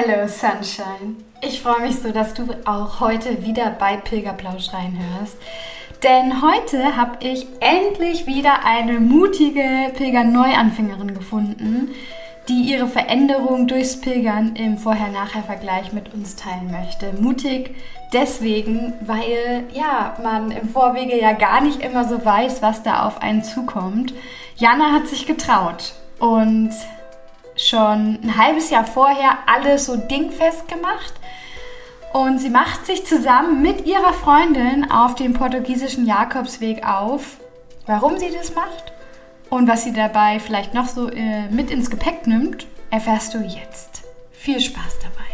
Hello Sunshine. Ich freue mich so, dass du auch heute wieder bei Pilgerplausch reinhörst. Denn heute habe ich endlich wieder eine mutige Pilger-Neuanfängerin gefunden, die ihre Veränderung durchs Pilgern im Vorher-Nachher-Vergleich mit uns teilen möchte. Mutig deswegen, weil ja, man im Vorwege ja gar nicht immer so weiß, was da auf einen zukommt. Jana hat sich getraut und schon ein halbes Jahr vorher alles so dingfest gemacht. Und sie macht sich zusammen mit ihrer Freundin auf dem portugiesischen Jakobsweg auf. Warum sie das macht und was sie dabei vielleicht noch so äh, mit ins Gepäck nimmt, erfährst du jetzt. Viel Spaß dabei!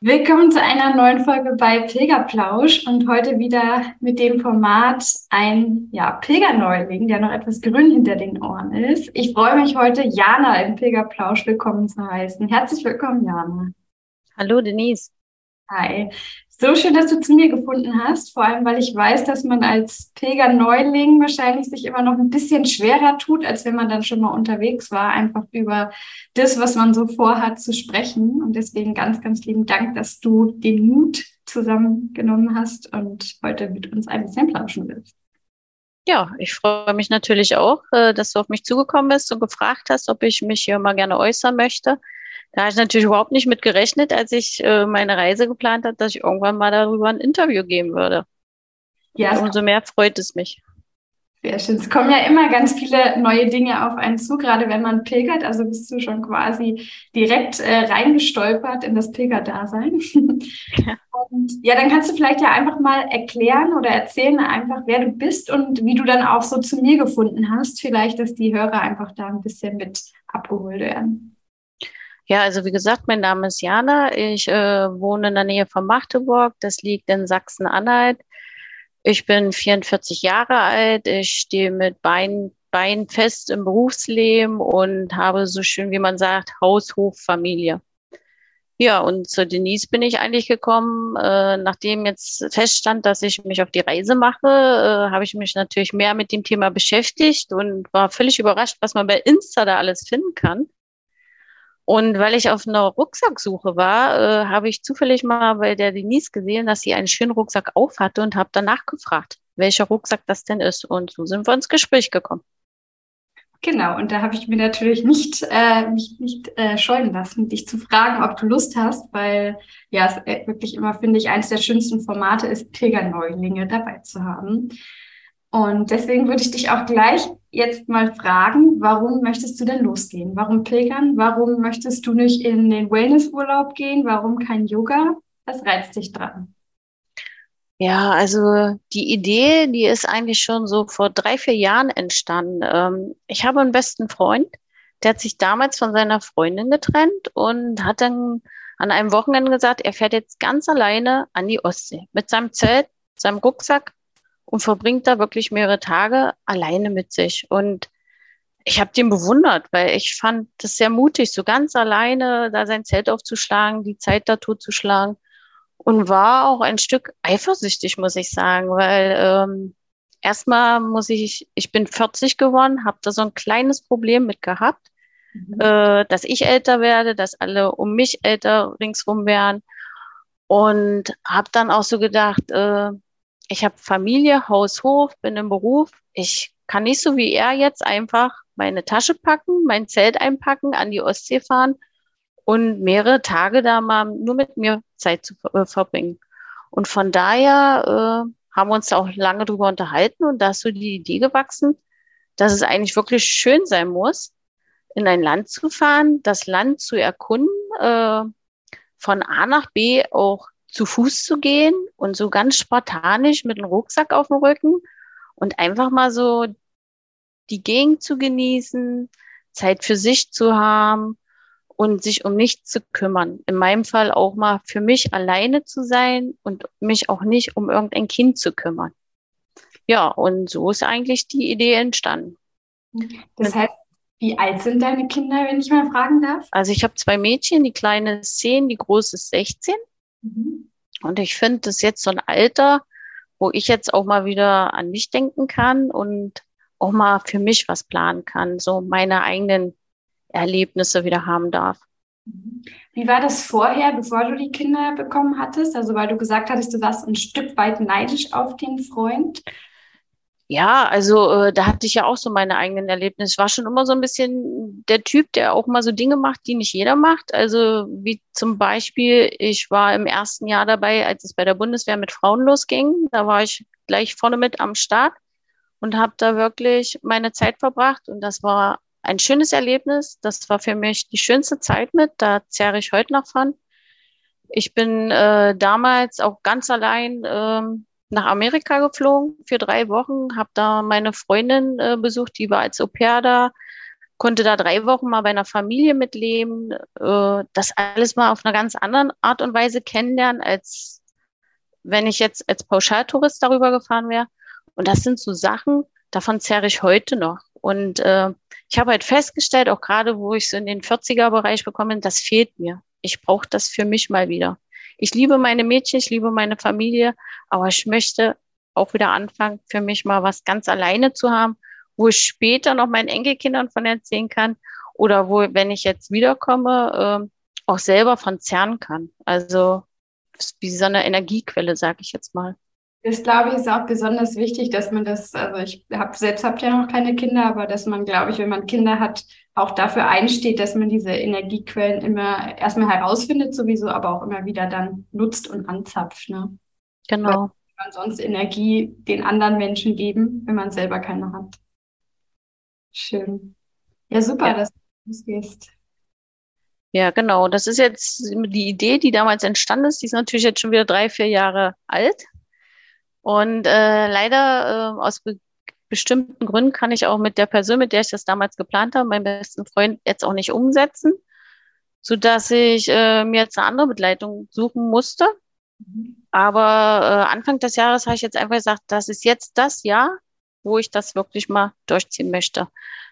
Willkommen zu einer neuen Folge bei Pilgerplausch und heute wieder mit dem Format ein ja, Pilgerneuling, der noch etwas grün hinter den Ohren ist. Ich freue mich heute, Jana im Pilgerplausch willkommen zu heißen. Herzlich willkommen, Jana. Hallo, Denise. Hi. So schön, dass du zu mir gefunden hast, vor allem weil ich weiß, dass man als Pilgerneuling wahrscheinlich sich immer noch ein bisschen schwerer tut, als wenn man dann schon mal unterwegs war, einfach über das, was man so vorhat, zu sprechen. Und deswegen ganz, ganz lieben Dank, dass du den Mut zusammengenommen hast und heute mit uns ein bisschen plauschen willst. Ja, ich freue mich natürlich auch, äh, dass du auf mich zugekommen bist und gefragt hast, ob ich mich hier mal gerne äußern möchte. Da habe ich natürlich überhaupt nicht mit gerechnet, als ich äh, meine Reise geplant habe, dass ich irgendwann mal darüber ein Interview geben würde. Ja, umso mehr freut es mich. Sehr schön. Es kommen ja immer ganz viele neue Dinge auf einen zu, gerade wenn man pilgert. Also bist du schon quasi direkt äh, reingestolpert in das Pilgerdasein. Ja. Und ja, dann kannst du vielleicht ja einfach mal erklären oder erzählen einfach, wer du bist und wie du dann auch so zu mir gefunden hast. Vielleicht, dass die Hörer einfach da ein bisschen mit abgeholt werden. Ja, also wie gesagt, mein Name ist Jana. Ich äh, wohne in der Nähe von Magdeburg. Das liegt in Sachsen-Anhalt. Ich bin 44 Jahre alt. Ich stehe mit Beinen, Beinen fest im Berufsleben und habe so schön, wie man sagt, Haus, Familie. Ja, und zu Denise bin ich eigentlich gekommen, äh, nachdem jetzt feststand, dass ich mich auf die Reise mache, äh, habe ich mich natürlich mehr mit dem Thema beschäftigt und war völlig überrascht, was man bei Insta da alles finden kann. Und weil ich auf einer Rucksacksuche war, äh, habe ich zufällig mal bei der Denise gesehen, dass sie einen schönen Rucksack aufhatte und habe danach gefragt, welcher Rucksack das denn ist. Und so sind wir ins Gespräch gekommen. Genau, und da habe ich mir natürlich nicht, äh, mich nicht äh, scheuen lassen, dich zu fragen, ob du Lust hast, weil ja, es äh, wirklich immer, finde ich, eines der schönsten Formate ist, Pilgerneulinge dabei zu haben. Und deswegen würde ich dich auch gleich jetzt mal fragen, warum möchtest du denn losgehen? Warum pilgern? Warum möchtest du nicht in den Wellnessurlaub gehen? Warum kein Yoga? Was reizt dich dran? Ja, also die Idee, die ist eigentlich schon so vor drei, vier Jahren entstanden. Ähm, ich habe einen besten Freund, der hat sich damals von seiner Freundin getrennt und hat dann an einem Wochenende gesagt, er fährt jetzt ganz alleine an die Ostsee mit seinem Zelt, seinem Rucksack und verbringt da wirklich mehrere Tage alleine mit sich. Und ich habe den bewundert, weil ich fand das sehr mutig, so ganz alleine da sein Zelt aufzuschlagen, die Zeit da totzuschlagen und war auch ein Stück eifersüchtig, muss ich sagen, weil ähm, erstmal muss ich, ich bin 40 geworden, habe da so ein kleines Problem mit gehabt, mhm. äh, dass ich älter werde, dass alle um mich älter ringsrum werden und habe dann auch so gedacht, äh, ich habe Familie, Haus, Hof, bin im Beruf. Ich kann nicht so wie er jetzt einfach meine Tasche packen, mein Zelt einpacken, an die Ostsee fahren und mehrere Tage da mal nur mit mir Zeit zu äh, verbringen. Und von daher äh, haben wir uns auch lange drüber unterhalten und da ist so die Idee gewachsen, dass es eigentlich wirklich schön sein muss, in ein Land zu fahren, das Land zu erkunden, äh, von A nach B auch zu Fuß zu gehen und so ganz spartanisch mit einem Rucksack auf dem Rücken und einfach mal so die Gegend zu genießen, Zeit für sich zu haben und sich um nichts zu kümmern. In meinem Fall auch mal für mich alleine zu sein und mich auch nicht um irgendein Kind zu kümmern. Ja, und so ist eigentlich die Idee entstanden. Das heißt, wie alt sind deine Kinder, wenn ich mal fragen darf? Also ich habe zwei Mädchen, die kleine ist 10, die große ist 16. Mhm. Und ich finde, das ist jetzt so ein Alter, wo ich jetzt auch mal wieder an mich denken kann und auch mal für mich was planen kann, so meine eigenen Erlebnisse wieder haben darf. Wie war das vorher, bevor du die Kinder bekommen hattest? Also weil du gesagt hattest, du warst ein Stück weit neidisch auf den Freund. Ja, also äh, da hatte ich ja auch so meine eigenen Erlebnisse. Ich war schon immer so ein bisschen der Typ, der auch mal so Dinge macht, die nicht jeder macht. Also wie zum Beispiel, ich war im ersten Jahr dabei, als es bei der Bundeswehr mit Frauen losging. Da war ich gleich vorne mit am Start und habe da wirklich meine Zeit verbracht. Und das war ein schönes Erlebnis. Das war für mich die schönste Zeit mit. Da zehre ich heute noch von. Ich bin äh, damals auch ganz allein ähm, nach Amerika geflogen für drei Wochen, habe da meine Freundin äh, besucht, die war als Au pair da, konnte da drei Wochen mal bei einer Familie mitleben, äh, das alles mal auf einer ganz anderen Art und Weise kennenlernen, als wenn ich jetzt als Pauschaltourist darüber gefahren wäre. Und das sind so Sachen, davon zerre ich heute noch. Und äh, ich habe halt festgestellt, auch gerade wo ich so in den 40er-Bereich bekomme, das fehlt mir. Ich brauche das für mich mal wieder. Ich liebe meine Mädchen, ich liebe meine Familie, aber ich möchte auch wieder anfangen, für mich mal was ganz alleine zu haben, wo ich später noch meinen Enkelkindern von erzählen kann oder wo, wenn ich jetzt wiederkomme, äh, auch selber von zerren kann. Also wie so eine Energiequelle, sage ich jetzt mal. Das glaube ich ist auch besonders wichtig, dass man das, also ich habe selbst habt ja noch keine Kinder, aber dass man, glaube ich, wenn man Kinder hat, auch dafür einsteht, dass man diese Energiequellen immer erstmal herausfindet, sowieso, aber auch immer wieder dann nutzt und anzapft. Ne? Genau. Weil man sonst Energie den anderen Menschen geben, wenn man selber keine hat. Schön. Ja, super, ja. dass du losgehst. Ja, genau. Das ist jetzt die Idee, die damals entstanden ist. Die ist natürlich jetzt schon wieder drei, vier Jahre alt. Und äh, leider äh, aus be bestimmten Gründen kann ich auch mit der Person, mit der ich das damals geplant habe, meinem besten Freund, jetzt auch nicht umsetzen, so dass ich äh, mir jetzt eine andere Begleitung suchen musste. Aber äh, Anfang des Jahres habe ich jetzt einfach gesagt, das ist jetzt das Jahr, wo ich das wirklich mal durchziehen möchte.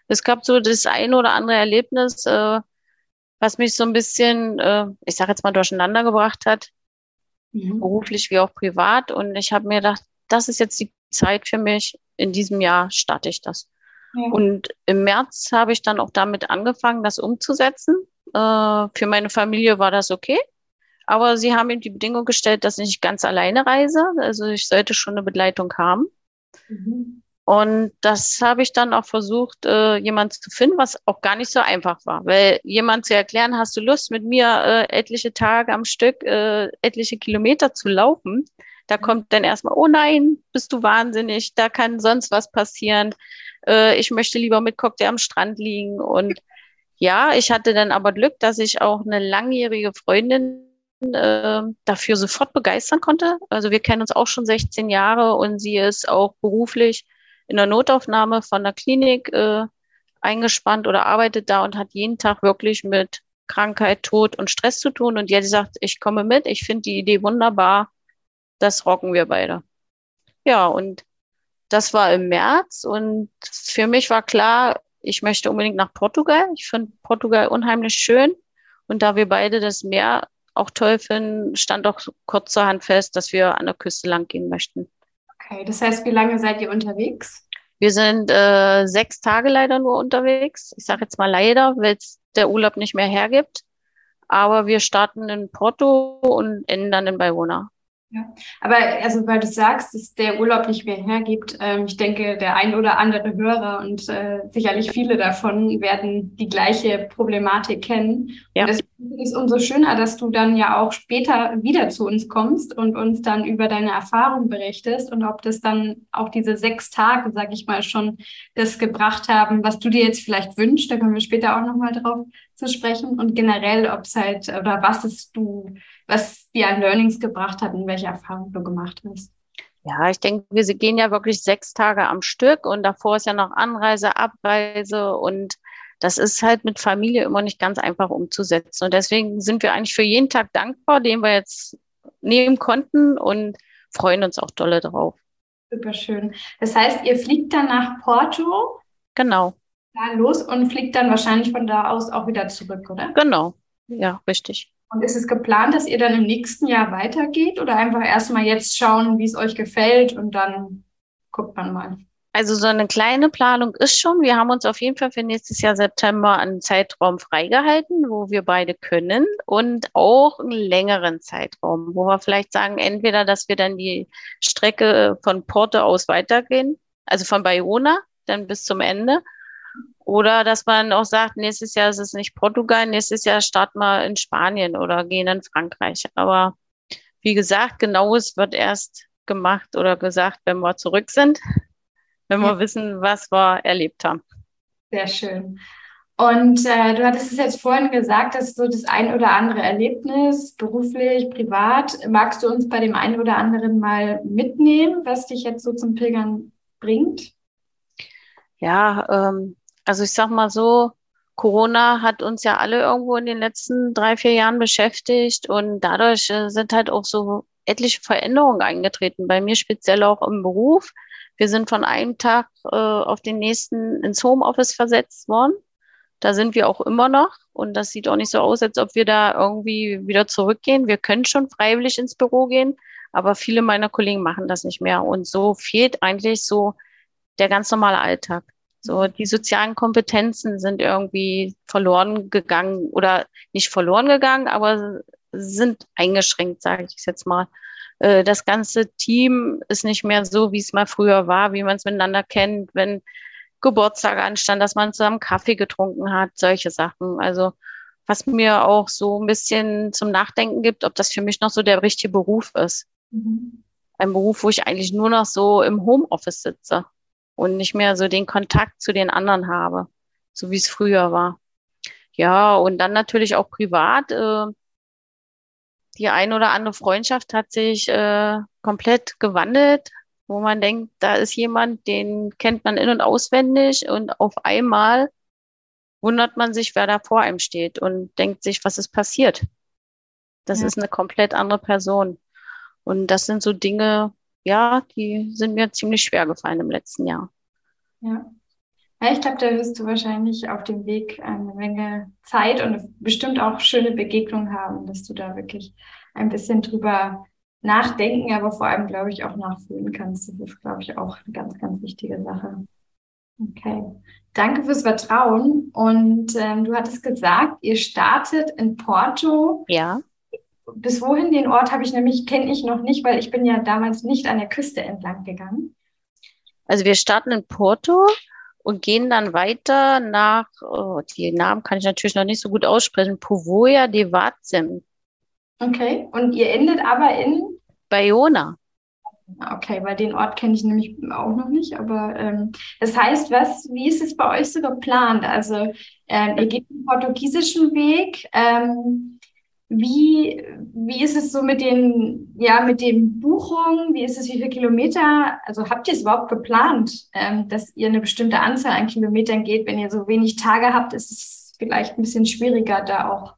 Es gab so das eine oder andere Erlebnis, äh, was mich so ein bisschen, äh, ich sage jetzt mal, durcheinander gebracht hat mhm. beruflich wie auch privat. Und ich habe mir gedacht, das ist jetzt die Zeit für mich. In diesem Jahr starte ich das. Ja. Und im März habe ich dann auch damit angefangen, das umzusetzen. Äh, für meine Familie war das okay. Aber sie haben ihm die Bedingung gestellt, dass ich nicht ganz alleine reise. Also ich sollte schon eine Begleitung haben. Mhm. Und das habe ich dann auch versucht, äh, jemand zu finden, was auch gar nicht so einfach war. Weil jemand zu erklären, hast du Lust, mit mir äh, etliche Tage am Stück, äh, etliche Kilometer zu laufen? Da mhm. kommt dann erstmal, oh nein, bist du wahnsinnig, da kann sonst was passieren. Äh, ich möchte lieber mit Cocktail am Strand liegen. Und ja, ich hatte dann aber Glück, dass ich auch eine langjährige Freundin äh, dafür sofort begeistern konnte. Also wir kennen uns auch schon 16 Jahre und sie ist auch beruflich in der Notaufnahme von der Klinik äh, eingespannt oder arbeitet da und hat jeden Tag wirklich mit Krankheit, Tod und Stress zu tun. Und die hat gesagt, ich komme mit, ich finde die Idee wunderbar, das rocken wir beide. Ja, und das war im März und für mich war klar, ich möchte unbedingt nach Portugal. Ich finde Portugal unheimlich schön. Und da wir beide das Meer auch toll finden, stand auch kurzerhand fest, dass wir an der Küste lang gehen möchten. Okay, das heißt, wie lange seid ihr unterwegs? Wir sind äh, sechs Tage leider nur unterwegs. Ich sage jetzt mal leider, weil es der Urlaub nicht mehr hergibt. Aber wir starten in Porto und enden dann in Bayona. Ja, aber also weil du sagst, dass der Urlaub nicht mehr hergibt, ähm, ich denke, der ein oder andere Hörer und äh, sicherlich viele davon werden die gleiche Problematik kennen. Ja. Und ist umso schöner, dass du dann ja auch später wieder zu uns kommst und uns dann über deine Erfahrung berichtest und ob das dann auch diese sechs Tage, sag ich mal, schon das gebracht haben, was du dir jetzt vielleicht wünschst. Da kommen wir später auch nochmal drauf zu sprechen und generell, ob es halt oder was es du was dir an Learnings gebracht hat und welche Erfahrungen du gemacht hast. Ja, ich denke, wir gehen ja wirklich sechs Tage am Stück und davor ist ja noch Anreise, Abreise und das ist halt mit Familie immer nicht ganz einfach umzusetzen. Und deswegen sind wir eigentlich für jeden Tag dankbar, den wir jetzt nehmen konnten und freuen uns auch dolle drauf. Super schön. Das heißt, ihr fliegt dann nach Porto? Genau. Da los und fliegt dann wahrscheinlich von da aus auch wieder zurück, oder? Genau. Ja, richtig. Und ist es geplant, dass ihr dann im nächsten Jahr weitergeht oder einfach erstmal jetzt schauen, wie es euch gefällt und dann guckt man mal? Also so eine kleine Planung ist schon. Wir haben uns auf jeden Fall für nächstes Jahr September einen Zeitraum freigehalten, wo wir beide können und auch einen längeren Zeitraum, wo wir vielleicht sagen, entweder, dass wir dann die Strecke von Porto aus weitergehen, also von Bayona dann bis zum Ende. Oder dass man auch sagt, nächstes Jahr ist es nicht Portugal, nächstes Jahr starten wir in Spanien oder gehen in Frankreich. Aber wie gesagt, genaues wird erst gemacht oder gesagt, wenn wir zurück sind wenn wir wissen, was wir erlebt haben. Sehr schön. Und äh, du hattest es jetzt vorhin gesagt, dass so das ein oder andere Erlebnis, beruflich, privat, magst du uns bei dem einen oder anderen mal mitnehmen, was dich jetzt so zum Pilgern bringt? Ja, ähm, also ich sag mal so, Corona hat uns ja alle irgendwo in den letzten drei, vier Jahren beschäftigt und dadurch äh, sind halt auch so etliche Veränderungen eingetreten. Bei mir speziell auch im Beruf. Wir sind von einem Tag äh, auf den nächsten ins Homeoffice versetzt worden. Da sind wir auch immer noch. Und das sieht auch nicht so aus, als ob wir da irgendwie wieder zurückgehen. Wir können schon freiwillig ins Büro gehen, aber viele meiner Kollegen machen das nicht mehr. Und so fehlt eigentlich so der ganz normale Alltag. So, die sozialen Kompetenzen sind irgendwie verloren gegangen oder nicht verloren gegangen, aber sind eingeschränkt, sage ich jetzt mal. Äh, das ganze Team ist nicht mehr so, wie es mal früher war, wie man es miteinander kennt, wenn Geburtstag anstand, dass man zusammen Kaffee getrunken hat, solche Sachen. Also was mir auch so ein bisschen zum Nachdenken gibt, ob das für mich noch so der richtige Beruf ist. Mhm. Ein Beruf, wo ich eigentlich nur noch so im Homeoffice sitze und nicht mehr so den Kontakt zu den anderen habe, so wie es früher war. Ja, und dann natürlich auch privat. Äh, die ein oder andere Freundschaft hat sich äh, komplett gewandelt, wo man denkt, da ist jemand, den kennt man in und auswendig und auf einmal wundert man sich, wer da vor einem steht und denkt sich, was ist passiert. Das ja. ist eine komplett andere Person. Und das sind so Dinge, ja, die sind mir ziemlich schwer gefallen im letzten Jahr. Ja. Ja, ich glaube, da wirst du wahrscheinlich auf dem Weg eine Menge Zeit und bestimmt auch schöne Begegnungen haben, dass du da wirklich ein bisschen drüber nachdenken, aber vor allem, glaube ich, auch nachfühlen kannst. Das ist, glaube ich, auch eine ganz, ganz wichtige Sache. Okay. Danke fürs Vertrauen. Und ähm, du hattest gesagt, ihr startet in Porto. Ja. Bis wohin den Ort habe ich nämlich, kenne ich noch nicht, weil ich bin ja damals nicht an der Küste entlang gegangen. Also wir starten in Porto und gehen dann weiter nach, oh, die Namen kann ich natürlich noch nicht so gut aussprechen, Povoja de Vazem. Okay, und ihr endet aber in? Bayona. Okay, weil den Ort kenne ich nämlich auch noch nicht, aber ähm, das heißt, was, wie ist es bei euch so geplant? Also ähm, ihr geht den portugiesischen Weg. Ähm, wie, wie ist es so mit den, ja, mit den Buchungen? Wie ist es, wie viele Kilometer? Also habt ihr es überhaupt geplant, ähm, dass ihr eine bestimmte Anzahl an Kilometern geht? Wenn ihr so wenig Tage habt, ist es vielleicht ein bisschen schwieriger, da auch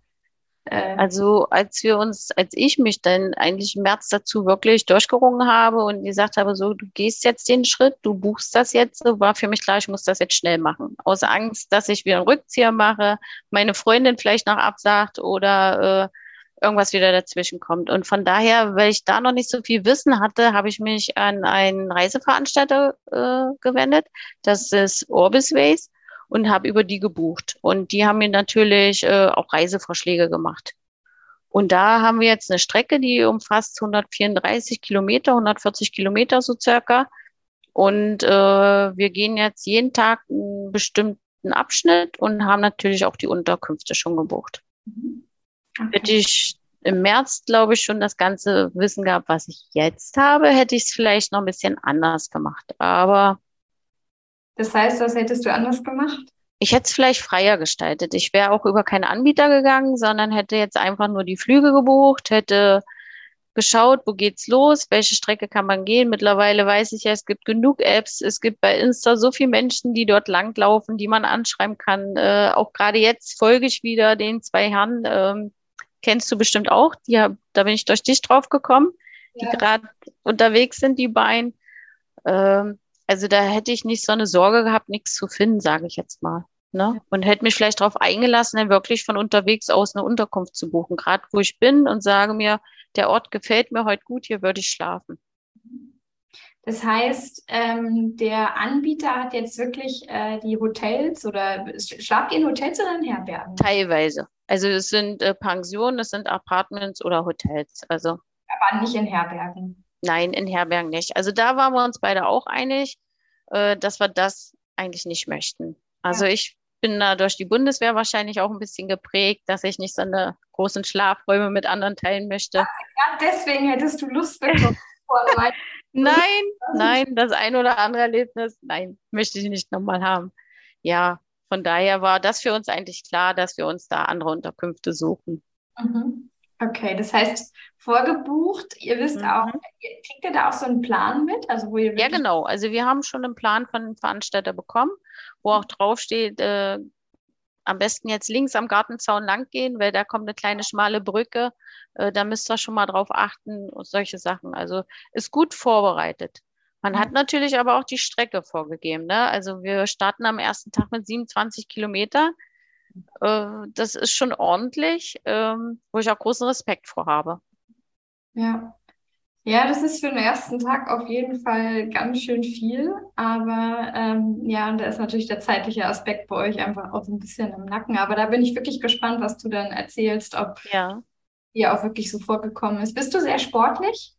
also als wir uns, als ich mich dann eigentlich im März dazu wirklich durchgerungen habe und gesagt habe, so, du gehst jetzt den Schritt, du buchst das jetzt, so war für mich klar, ich muss das jetzt schnell machen. Aus Angst, dass ich wieder einen Rückzieher mache, meine Freundin vielleicht noch absagt oder äh, irgendwas wieder dazwischen kommt. Und von daher, weil ich da noch nicht so viel Wissen hatte, habe ich mich an einen Reiseveranstalter äh, gewendet. Das ist Orbisways und habe über die gebucht. Und die haben mir natürlich äh, auch Reisevorschläge gemacht. Und da haben wir jetzt eine Strecke, die umfasst 134 Kilometer, 140 Kilometer so circa. Und äh, wir gehen jetzt jeden Tag einen bestimmten Abschnitt und haben natürlich auch die Unterkünfte schon gebucht. Mhm. Okay. Hätte ich im März, glaube ich, schon das ganze Wissen gehabt, was ich jetzt habe, hätte ich es vielleicht noch ein bisschen anders gemacht. Aber das heißt, was hättest du anders gemacht? Ich hätte es vielleicht freier gestaltet. Ich wäre auch über keinen Anbieter gegangen, sondern hätte jetzt einfach nur die Flüge gebucht, hätte geschaut, wo geht's los, welche Strecke kann man gehen. Mittlerweile weiß ich ja, es gibt genug Apps, es gibt bei Insta so viele Menschen, die dort langlaufen, die man anschreiben kann. Äh, auch gerade jetzt folge ich wieder den zwei Herren, ähm, kennst du bestimmt auch, die, da bin ich durch dich drauf gekommen, die ja. gerade unterwegs sind, die beiden. Ähm, also da hätte ich nicht so eine Sorge gehabt, nichts zu finden, sage ich jetzt mal. Ne? Und hätte mich vielleicht darauf eingelassen, dann wirklich von unterwegs aus eine Unterkunft zu buchen, gerade wo ich bin und sage mir, der Ort gefällt mir heute gut, hier würde ich schlafen. Das heißt, ähm, der Anbieter hat jetzt wirklich äh, die Hotels oder schlaft ihr in Hotels oder in Herbergen? Teilweise. Also es sind äh, Pensionen, es sind Apartments oder Hotels. Also. Aber nicht in Herbergen. Nein, in Herbergen nicht. Also da waren wir uns beide auch einig, äh, dass wir das eigentlich nicht möchten. Also ja. ich bin da durch die Bundeswehr wahrscheinlich auch ein bisschen geprägt, dass ich nicht so eine großen Schlafräume mit anderen teilen möchte. Ja, deswegen hättest du Lust bekommen. nein, nein, das ein oder andere Erlebnis, nein, möchte ich nicht nochmal haben. Ja, von daher war das für uns eigentlich klar, dass wir uns da andere Unterkünfte suchen. Mhm. Okay, das heißt vorgebucht. Ihr wisst mhm. auch, kriegt ihr da auch so einen Plan mit? Also wo ihr ja, genau. Also wir haben schon einen Plan von dem Veranstalter bekommen, wo auch draufsteht, äh, am besten jetzt links am Gartenzaun lang gehen, weil da kommt eine kleine schmale Brücke. Äh, da müsst ihr schon mal drauf achten und solche Sachen. Also ist gut vorbereitet. Man mhm. hat natürlich aber auch die Strecke vorgegeben. Ne? Also wir starten am ersten Tag mit 27 Kilometer. Äh, das ist schon ordentlich, ähm, wo ich auch großen Respekt vor habe. Ja. Ja, das ist für den ersten Tag auf jeden Fall ganz schön viel. Aber ähm, ja, und da ist natürlich der zeitliche Aspekt bei euch einfach auch so ein bisschen im Nacken. Aber da bin ich wirklich gespannt, was du dann erzählst, ob ja. dir auch wirklich so vorgekommen ist. Bist du sehr sportlich?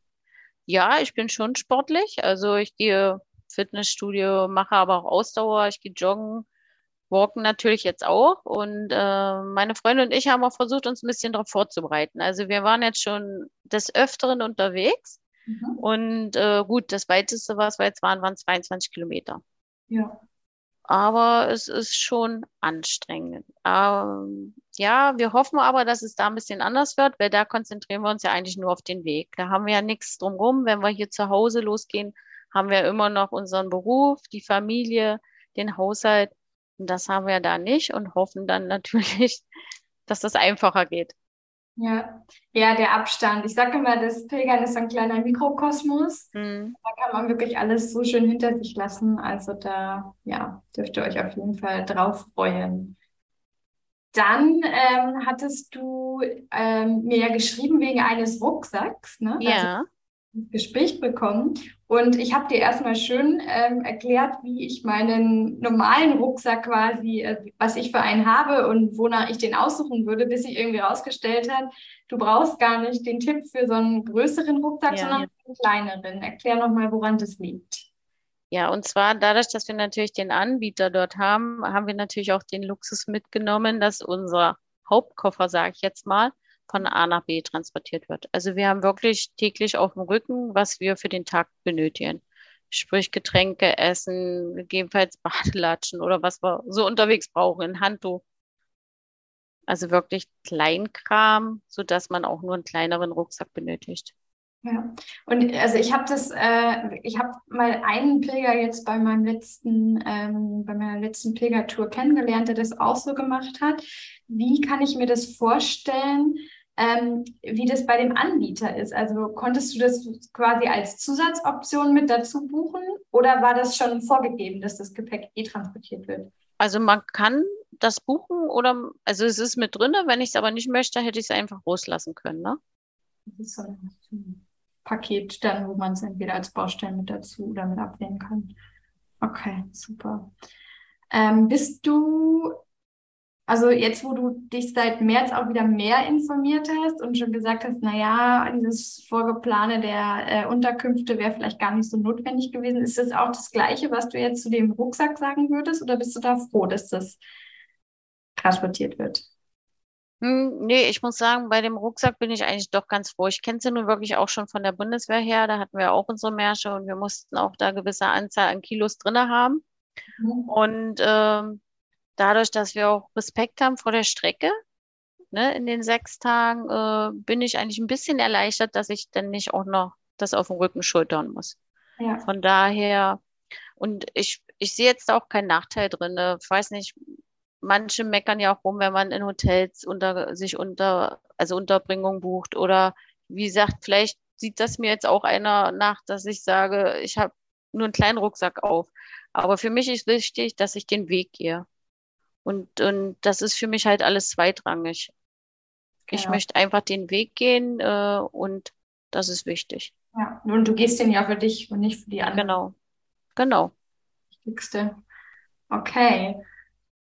Ja, ich bin schon sportlich. Also ich gehe Fitnessstudio, mache aber auch Ausdauer, ich gehe joggen. Walken natürlich jetzt auch. Und äh, meine Freundin und ich haben auch versucht, uns ein bisschen darauf vorzubereiten. Also wir waren jetzt schon des Öfteren unterwegs. Mhm. Und äh, gut, das weiteste, was wir jetzt waren, waren 22 Kilometer. Ja. Aber es ist schon anstrengend. Ähm, ja, wir hoffen aber, dass es da ein bisschen anders wird, weil da konzentrieren wir uns ja eigentlich nur auf den Weg. Da haben wir ja nichts drumherum. Wenn wir hier zu Hause losgehen, haben wir immer noch unseren Beruf, die Familie, den Haushalt. Und das haben wir da nicht und hoffen dann natürlich, dass das einfacher geht. Ja, ja, der Abstand. Ich sage immer, das Pilgern ist ein kleiner Mikrokosmos. Mhm. Da kann man wirklich alles so schön hinter sich lassen. Also da, ja, dürft ihr euch auf jeden Fall drauf freuen. Dann ähm, hattest du ähm, mir ja geschrieben wegen eines Rucksacks, ne? Ja. Also, Gespräch bekommen. Und ich habe dir erstmal schön ähm, erklärt, wie ich meinen normalen Rucksack quasi, äh, was ich für einen habe und wonach ich den aussuchen würde, bis sich irgendwie rausgestellt hat, du brauchst gar nicht den Tipp für so einen größeren Rucksack, ja, sondern ja. einen kleineren. Erklär nochmal, woran das liegt. Ja, und zwar dadurch, dass wir natürlich den Anbieter dort haben, haben wir natürlich auch den Luxus mitgenommen, dass unser Hauptkoffer, sage ich jetzt mal, von A nach B transportiert wird. Also wir haben wirklich täglich auf dem Rücken, was wir für den Tag benötigen. Sprich Getränke, Essen, gegebenenfalls Badelatschen oder was wir so unterwegs brauchen, ein Handtuch. Also wirklich Kleinkram, sodass man auch nur einen kleineren Rucksack benötigt. Ja, und also ich habe das, äh, ich habe mal einen Pilger jetzt bei meinem letzten, ähm, bei meiner letzten Pilgertour kennengelernt, der das auch so gemacht hat. Wie kann ich mir das vorstellen? Ähm, wie das bei dem Anbieter ist. Also konntest du das quasi als Zusatzoption mit dazu buchen oder war das schon vorgegeben, dass das Gepäck eh transportiert wird? Also man kann das buchen oder also es ist mit drin, wenn ich es aber nicht möchte, hätte ich es einfach loslassen können, ne? Das ist so ein Paket dann, wo man es entweder als Baustelle mit dazu oder mit abwählen kann. Okay, super. Ähm, bist du also jetzt, wo du dich seit März auch wieder mehr informiert hast und schon gesagt hast, na ja, dieses Vorgeplane der äh, Unterkünfte wäre vielleicht gar nicht so notwendig gewesen. Ist das auch das Gleiche, was du jetzt zu dem Rucksack sagen würdest? Oder bist du da froh, dass das transportiert wird? Hm, nee, ich muss sagen, bei dem Rucksack bin ich eigentlich doch ganz froh. Ich kenne sie nun wirklich auch schon von der Bundeswehr her. Da hatten wir auch unsere Märsche und wir mussten auch da gewisse Anzahl an Kilos drin haben. Mhm. Und ähm, dadurch, dass wir auch Respekt haben vor der Strecke, ne, in den sechs Tagen, äh, bin ich eigentlich ein bisschen erleichtert, dass ich dann nicht auch noch das auf dem Rücken schultern muss. Ja. Von daher, und ich, ich sehe jetzt auch keinen Nachteil drin. Ne? Ich weiß nicht, manche meckern ja auch rum, wenn man in Hotels unter sich unter, also Unterbringung bucht oder wie gesagt, vielleicht sieht das mir jetzt auch einer nach, dass ich sage, ich habe nur einen kleinen Rucksack auf. Aber für mich ist wichtig, dass ich den Weg gehe. Und, und das ist für mich halt alles zweitrangig. Genau. Ich möchte einfach den Weg gehen äh, und das ist wichtig. Ja, und du gehst den ja für dich und nicht für die anderen. Genau, genau. Wichtigste. Okay.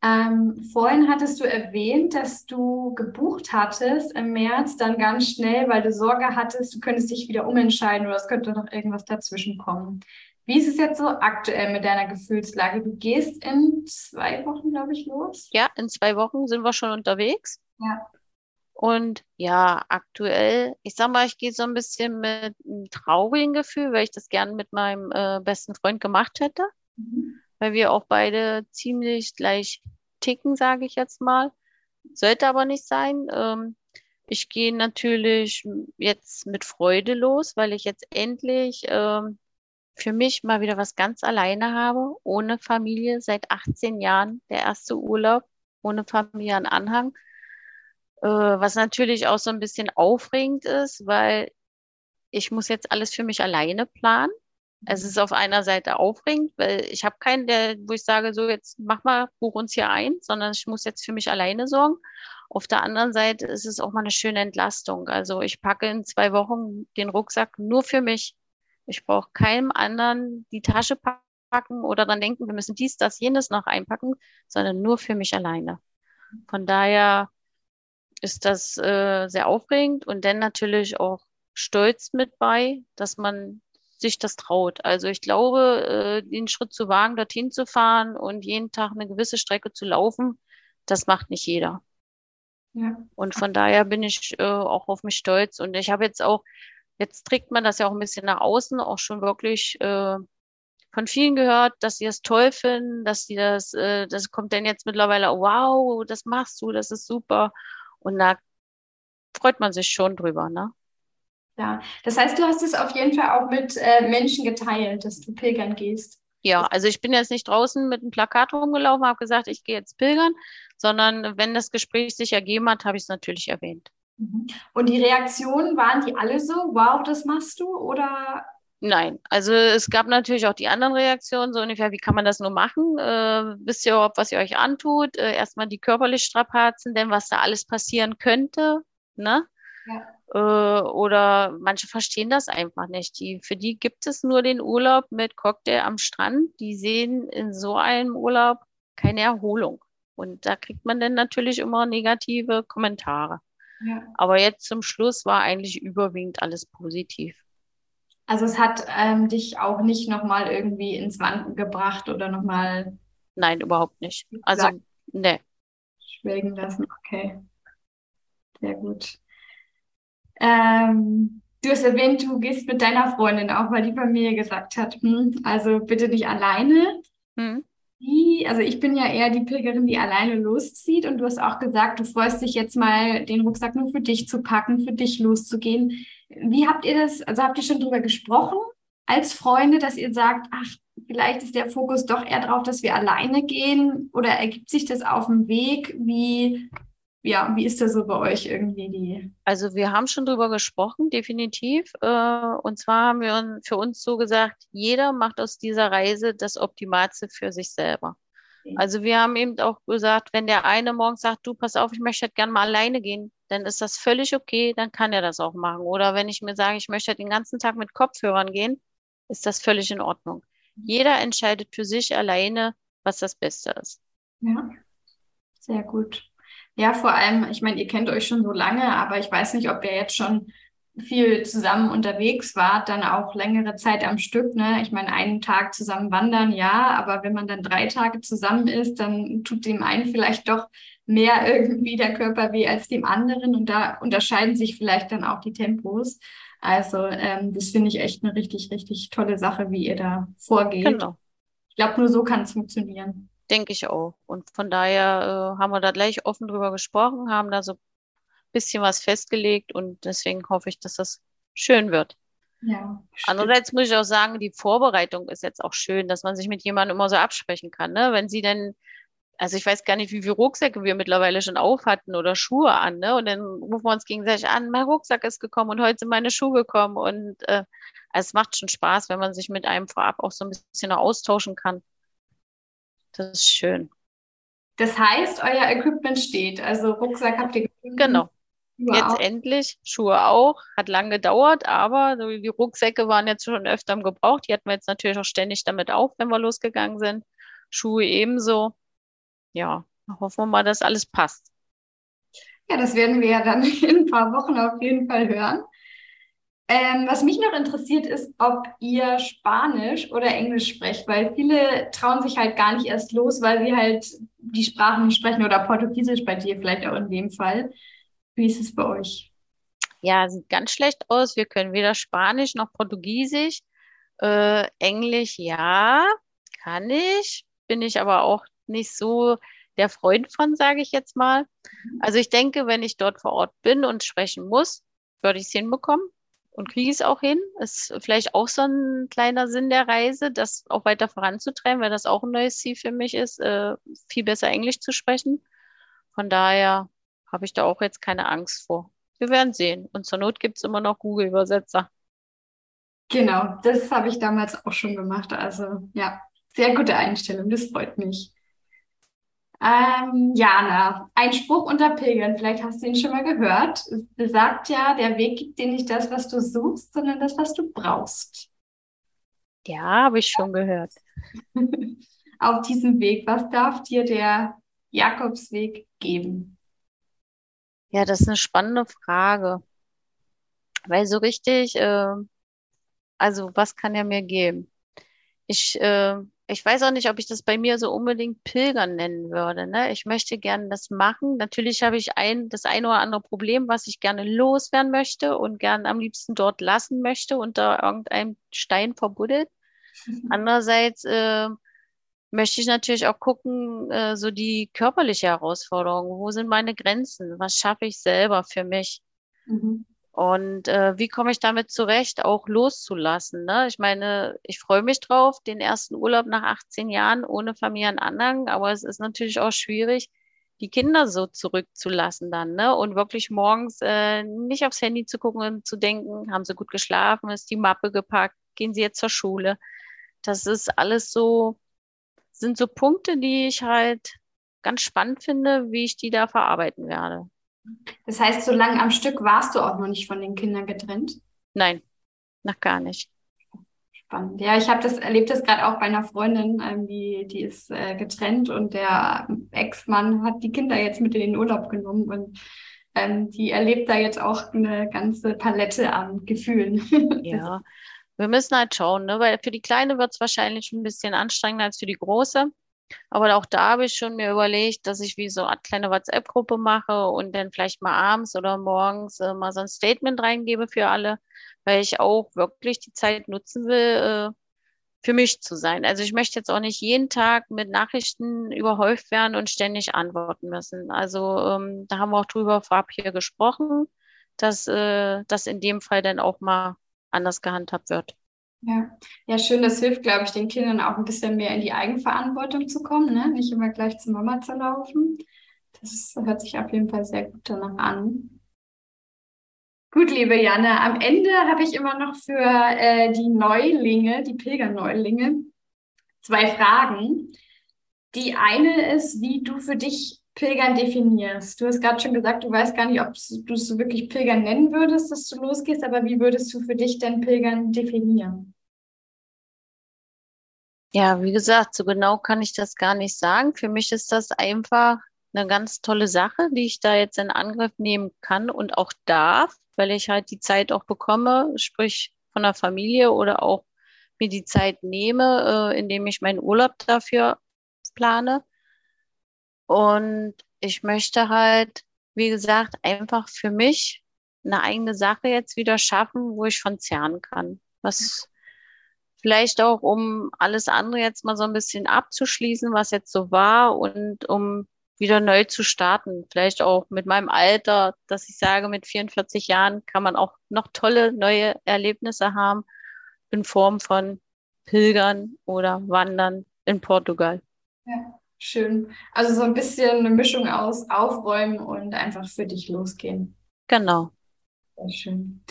Ähm, vorhin hattest du erwähnt, dass du gebucht hattest im März dann ganz schnell, weil du Sorge hattest, du könntest dich wieder umentscheiden oder es könnte noch irgendwas dazwischen kommen. Wie ist es jetzt so aktuell mit deiner Gefühlslage? Du gehst in zwei Wochen, glaube ich, los? Ja, in zwei Wochen sind wir schon unterwegs. Ja. Und ja, aktuell, ich sag mal, ich gehe so ein bisschen mit einem traurigen Gefühl, weil ich das gerne mit meinem äh, besten Freund gemacht hätte. Mhm. Weil wir auch beide ziemlich gleich ticken, sage ich jetzt mal. Sollte aber nicht sein. Ähm, ich gehe natürlich jetzt mit Freude los, weil ich jetzt endlich ähm, für mich mal wieder was ganz alleine habe, ohne Familie, seit 18 Jahren, der erste Urlaub, ohne Familienanhang. Äh, was natürlich auch so ein bisschen aufregend ist, weil ich muss jetzt alles für mich alleine planen. Es ist auf einer Seite aufregend, weil ich habe keinen, der, wo ich sage, so jetzt mach mal, buch uns hier ein, sondern ich muss jetzt für mich alleine sorgen. Auf der anderen Seite ist es auch mal eine schöne Entlastung. Also ich packe in zwei Wochen den Rucksack nur für mich. Ich brauche keinem anderen die Tasche packen oder dann denken, wir müssen dies, das, jenes noch einpacken, sondern nur für mich alleine. Von daher ist das äh, sehr aufregend und dann natürlich auch stolz mit bei, dass man sich das traut. Also ich glaube, äh, den Schritt zu wagen, dorthin zu fahren und jeden Tag eine gewisse Strecke zu laufen, das macht nicht jeder. Ja. Und von daher bin ich äh, auch auf mich stolz. Und ich habe jetzt auch Jetzt trägt man das ja auch ein bisschen nach außen, auch schon wirklich äh, von vielen gehört, dass sie das toll finden, dass sie das, äh, das kommt dann jetzt mittlerweile, wow, das machst du, das ist super. Und da freut man sich schon drüber, ne? Ja, das heißt, du hast es auf jeden Fall auch mit äh, Menschen geteilt, dass du pilgern gehst. Ja, also ich bin jetzt nicht draußen mit einem Plakat rumgelaufen, habe gesagt, ich gehe jetzt pilgern, sondern wenn das Gespräch sich ergeben hat, habe ich es natürlich erwähnt. Mhm. Und die Reaktionen, waren die alle so, wow, das machst du? Oder? Nein, also es gab natürlich auch die anderen Reaktionen, so ungefähr, wie kann man das nur machen? Äh, wisst ihr überhaupt, was ihr euch antut? Äh, erstmal die körperlich Strapazen, denn was da alles passieren könnte, ne? Ja. Äh, oder manche verstehen das einfach nicht. Die, für die gibt es nur den Urlaub mit Cocktail am Strand. Die sehen in so einem Urlaub keine Erholung. Und da kriegt man dann natürlich immer negative Kommentare. Aber jetzt zum Schluss war eigentlich überwiegend alles positiv. Also es hat ähm, dich auch nicht nochmal irgendwie ins Wanken gebracht oder nochmal. Nein, überhaupt nicht. Also, ne. Schwelgen lassen, okay. Sehr gut. Ähm, du hast erwähnt, du gehst mit deiner Freundin, auch weil die Familie gesagt hat, hm, also bitte nicht alleine. Hm. Wie, also ich bin ja eher die Pilgerin, die alleine loszieht und du hast auch gesagt, du freust dich jetzt mal, den Rucksack nur für dich zu packen, für dich loszugehen. Wie habt ihr das, also habt ihr schon drüber gesprochen als Freunde, dass ihr sagt, ach, vielleicht ist der Fokus doch eher darauf, dass wir alleine gehen oder ergibt sich das auf dem Weg? Wie, ja, wie ist das so bei euch irgendwie die? Also wir haben schon drüber gesprochen, definitiv. Äh, und zwar haben wir für uns so gesagt, jeder macht aus dieser Reise das Optimalste für sich selber. Also wir haben eben auch gesagt, wenn der eine morgens sagt, du pass auf, ich möchte halt gerne mal alleine gehen, dann ist das völlig okay, dann kann er das auch machen. Oder wenn ich mir sage, ich möchte halt den ganzen Tag mit Kopfhörern gehen, ist das völlig in Ordnung. Jeder entscheidet für sich alleine, was das Beste ist. Ja, sehr gut. Ja, vor allem, ich meine, ihr kennt euch schon so lange, aber ich weiß nicht, ob ihr jetzt schon viel zusammen unterwegs wart, dann auch längere Zeit am Stück. Ne? Ich meine, einen Tag zusammen wandern, ja, aber wenn man dann drei Tage zusammen ist, dann tut dem einen vielleicht doch mehr irgendwie der Körper weh als dem anderen und da unterscheiden sich vielleicht dann auch die Tempos. Also ähm, das finde ich echt eine richtig, richtig tolle Sache, wie ihr da vorgeht. Genau. Ich glaube, nur so kann es funktionieren. Denke ich auch. Und von daher äh, haben wir da gleich offen drüber gesprochen, haben da so bisschen was festgelegt und deswegen hoffe ich, dass das schön wird. Ja, Andererseits muss ich auch sagen, die Vorbereitung ist jetzt auch schön, dass man sich mit jemandem immer so absprechen kann. Ne? Wenn sie denn, also ich weiß gar nicht, wie viele Rucksäcke wir mittlerweile schon auf hatten oder Schuhe an, ne? Und dann rufen wir uns gegenseitig an, mein Rucksack ist gekommen und heute sind meine Schuhe gekommen. Und äh, also es macht schon Spaß, wenn man sich mit einem vorab auch so ein bisschen austauschen kann. Das ist schön. Das heißt, euer Equipment steht. Also Rucksack habt ihr gefunden. Genau. Schuhe jetzt auch. endlich, Schuhe auch, hat lang gedauert, aber die Rucksäcke waren jetzt schon öfter im Gebrauch. Die hatten wir jetzt natürlich auch ständig damit auf, wenn wir losgegangen sind. Schuhe ebenso. Ja, hoffen wir mal, dass alles passt. Ja, das werden wir ja dann in ein paar Wochen auf jeden Fall hören. Ähm, was mich noch interessiert ist, ob ihr Spanisch oder Englisch sprecht, weil viele trauen sich halt gar nicht erst los, weil sie halt die Sprachen nicht sprechen oder Portugiesisch bei dir vielleicht auch in dem Fall. Wie ist es bei euch? Ja, sieht ganz schlecht aus. Wir können weder Spanisch noch Portugiesisch. Äh, Englisch, ja, kann ich. Bin ich aber auch nicht so der Freund von, sage ich jetzt mal. Mhm. Also ich denke, wenn ich dort vor Ort bin und sprechen muss, würde ich es hinbekommen und kriege es auch hin. Ist vielleicht auch so ein kleiner Sinn der Reise, das auch weiter voranzutreiben, weil das auch ein neues Ziel für mich ist, äh, viel besser Englisch zu sprechen. Von daher habe ich da auch jetzt keine Angst vor. Wir werden sehen. Und zur Not gibt es immer noch Google-Übersetzer. Genau, das habe ich damals auch schon gemacht. Also ja, sehr gute Einstellung, das freut mich. Ähm, Jana, ein Spruch unter Pilgern, vielleicht hast du ihn schon mal gehört. Es besagt ja, der Weg gibt dir nicht das, was du suchst, sondern das, was du brauchst. Ja, habe ich schon gehört. Auf diesem Weg, was darf dir der Jakobsweg geben? Ja, das ist eine spannende Frage. Weil so richtig, äh, also was kann er mir geben? Ich, äh, ich weiß auch nicht, ob ich das bei mir so unbedingt Pilgern nennen würde. Ne? Ich möchte gerne das machen. Natürlich habe ich ein, das eine oder andere Problem, was ich gerne loswerden möchte und gerne am liebsten dort lassen möchte unter irgendeinem Stein verbuddelt. Andererseits äh, möchte ich natürlich auch gucken, äh, so die körperliche Herausforderung. Wo sind meine Grenzen? Was schaffe ich selber für mich? Mhm. Und äh, wie komme ich damit zurecht, auch loszulassen? Ne? Ich meine, ich freue mich drauf, den ersten Urlaub nach 18 Jahren ohne Familienanhang, aber es ist natürlich auch schwierig, die Kinder so zurückzulassen dann, ne? Und wirklich morgens äh, nicht aufs Handy zu gucken und zu denken, haben sie gut geschlafen, ist die Mappe gepackt, gehen sie jetzt zur Schule. Das ist alles so, sind so Punkte, die ich halt ganz spannend finde, wie ich die da verarbeiten werde. Das heißt, so lange am Stück warst du auch noch nicht von den Kindern getrennt? Nein, noch gar nicht. Spannend. Ja, ich habe das erlebt das gerade auch bei einer Freundin, ähm, die, die ist äh, getrennt und der Ex-Mann hat die Kinder jetzt mit in den Urlaub genommen und ähm, die erlebt da jetzt auch eine ganze Palette an Gefühlen. Ja, wir müssen halt schauen, ne? weil für die Kleine wird es wahrscheinlich ein bisschen anstrengender als für die Große. Aber auch da habe ich schon mir überlegt, dass ich wie so eine kleine WhatsApp-Gruppe mache und dann vielleicht mal abends oder morgens äh, mal so ein Statement reingebe für alle, weil ich auch wirklich die Zeit nutzen will, äh, für mich zu sein. Also ich möchte jetzt auch nicht jeden Tag mit Nachrichten überhäuft werden und ständig antworten müssen. Also ähm, da haben wir auch drüber vorab hier gesprochen, dass äh, das in dem Fall dann auch mal anders gehandhabt wird. Ja. ja, schön, das hilft, glaube ich, den Kindern auch ein bisschen mehr in die Eigenverantwortung zu kommen, ne? Nicht immer gleich zur Mama zu laufen. Das hört sich auf jeden Fall sehr gut danach an. Gut, liebe Janne, am Ende habe ich immer noch für äh, die Neulinge, die Pilgerneulinge, zwei Fragen. Die eine ist, wie du für dich Pilgern definierst. Du hast gerade schon gesagt, du weißt gar nicht, ob du es wirklich Pilgern nennen würdest, dass du losgehst, aber wie würdest du für dich denn Pilgern definieren? Ja, wie gesagt, so genau kann ich das gar nicht sagen. Für mich ist das einfach eine ganz tolle Sache, die ich da jetzt in Angriff nehmen kann und auch darf, weil ich halt die Zeit auch bekomme, sprich von der Familie oder auch mir die Zeit nehme, äh, indem ich meinen Urlaub dafür plane. Und ich möchte halt, wie gesagt, einfach für mich eine eigene Sache jetzt wieder schaffen, wo ich von zerren kann. Was vielleicht auch, um alles andere jetzt mal so ein bisschen abzuschließen, was jetzt so war und um wieder neu zu starten. Vielleicht auch mit meinem Alter, dass ich sage, mit 44 Jahren kann man auch noch tolle neue Erlebnisse haben in Form von Pilgern oder Wandern in Portugal. Ja, schön. Also so ein bisschen eine Mischung aus Aufräumen und einfach für dich losgehen. Genau. Sehr schön.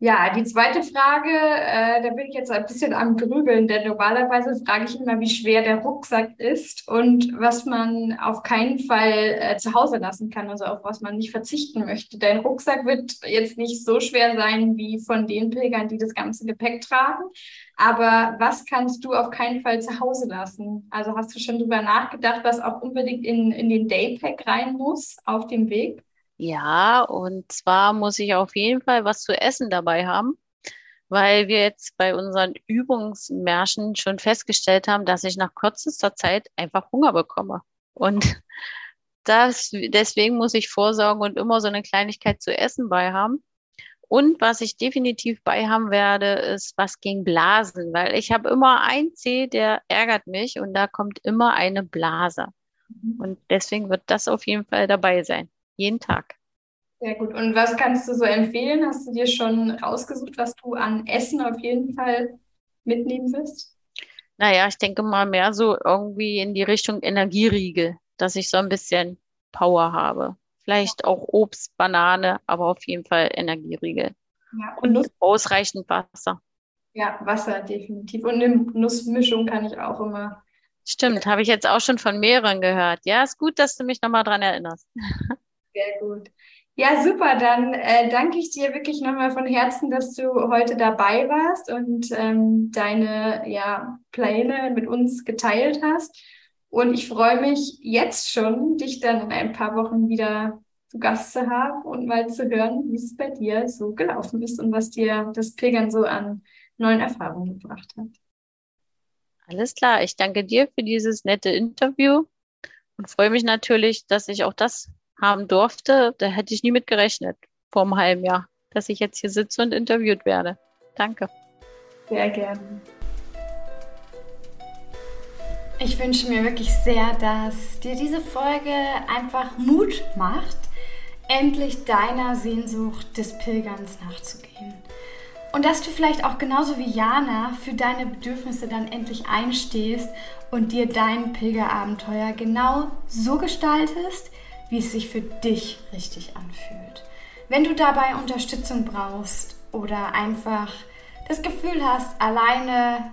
Ja, die zweite Frage, äh, da bin ich jetzt ein bisschen am Grübeln, denn normalerweise frage ich immer, wie schwer der Rucksack ist und was man auf keinen Fall äh, zu Hause lassen kann, also auf was man nicht verzichten möchte. Dein Rucksack wird jetzt nicht so schwer sein wie von den Pilgern, die das ganze Gepäck tragen. Aber was kannst du auf keinen Fall zu Hause lassen? Also hast du schon drüber nachgedacht, was auch unbedingt in, in den Daypack rein muss auf dem Weg? Ja, und zwar muss ich auf jeden Fall was zu essen dabei haben, weil wir jetzt bei unseren Übungsmärschen schon festgestellt haben, dass ich nach kürzester Zeit einfach Hunger bekomme. Und das, deswegen muss ich vorsorgen und immer so eine Kleinigkeit zu essen bei haben. Und was ich definitiv bei haben werde, ist was gegen Blasen, weil ich habe immer ein Zeh, der ärgert mich und da kommt immer eine Blase. Mhm. Und deswegen wird das auf jeden Fall dabei sein. Jeden Tag. Sehr gut. Und was kannst du so empfehlen? Hast du dir schon rausgesucht, was du an Essen auf jeden Fall mitnehmen wirst? Naja, ich denke mal mehr so irgendwie in die Richtung Energieriegel, dass ich so ein bisschen Power habe. Vielleicht auch Obst, Banane, aber auf jeden Fall Energieriegel. Ja, und, und ausreichend Wasser. Ja, Wasser definitiv. Und eine Nussmischung kann ich auch immer. Stimmt, habe ich jetzt auch schon von mehreren gehört. Ja, ist gut, dass du mich nochmal dran erinnerst. Sehr gut. Ja, super. Dann äh, danke ich dir wirklich nochmal von Herzen, dass du heute dabei warst und ähm, deine ja, Pläne mit uns geteilt hast. Und ich freue mich jetzt schon, dich dann in ein paar Wochen wieder zu Gast zu haben und mal zu hören, wie es bei dir so gelaufen ist und was dir das Pilgern so an neuen Erfahrungen gebracht hat. Alles klar. Ich danke dir für dieses nette Interview und freue mich natürlich, dass ich auch das haben durfte, da hätte ich nie mit gerechnet vor einem halben Jahr, dass ich jetzt hier sitze und interviewt werde. Danke. Sehr gerne. Ich wünsche mir wirklich sehr, dass dir diese Folge einfach Mut macht, endlich deiner Sehnsucht des Pilgerns nachzugehen. Und dass du vielleicht auch genauso wie Jana für deine Bedürfnisse dann endlich einstehst und dir dein Pilgerabenteuer genau so gestaltest, wie es sich für dich richtig anfühlt. Wenn du dabei Unterstützung brauchst oder einfach das Gefühl hast, alleine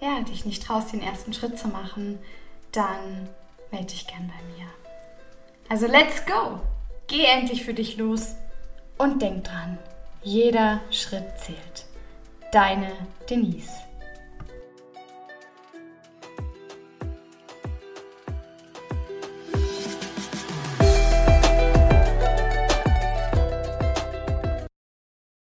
ja, dich nicht traust, den ersten Schritt zu machen, dann melde dich gern bei mir. Also let's go! Geh endlich für dich los und denk dran, jeder Schritt zählt. Deine Denise.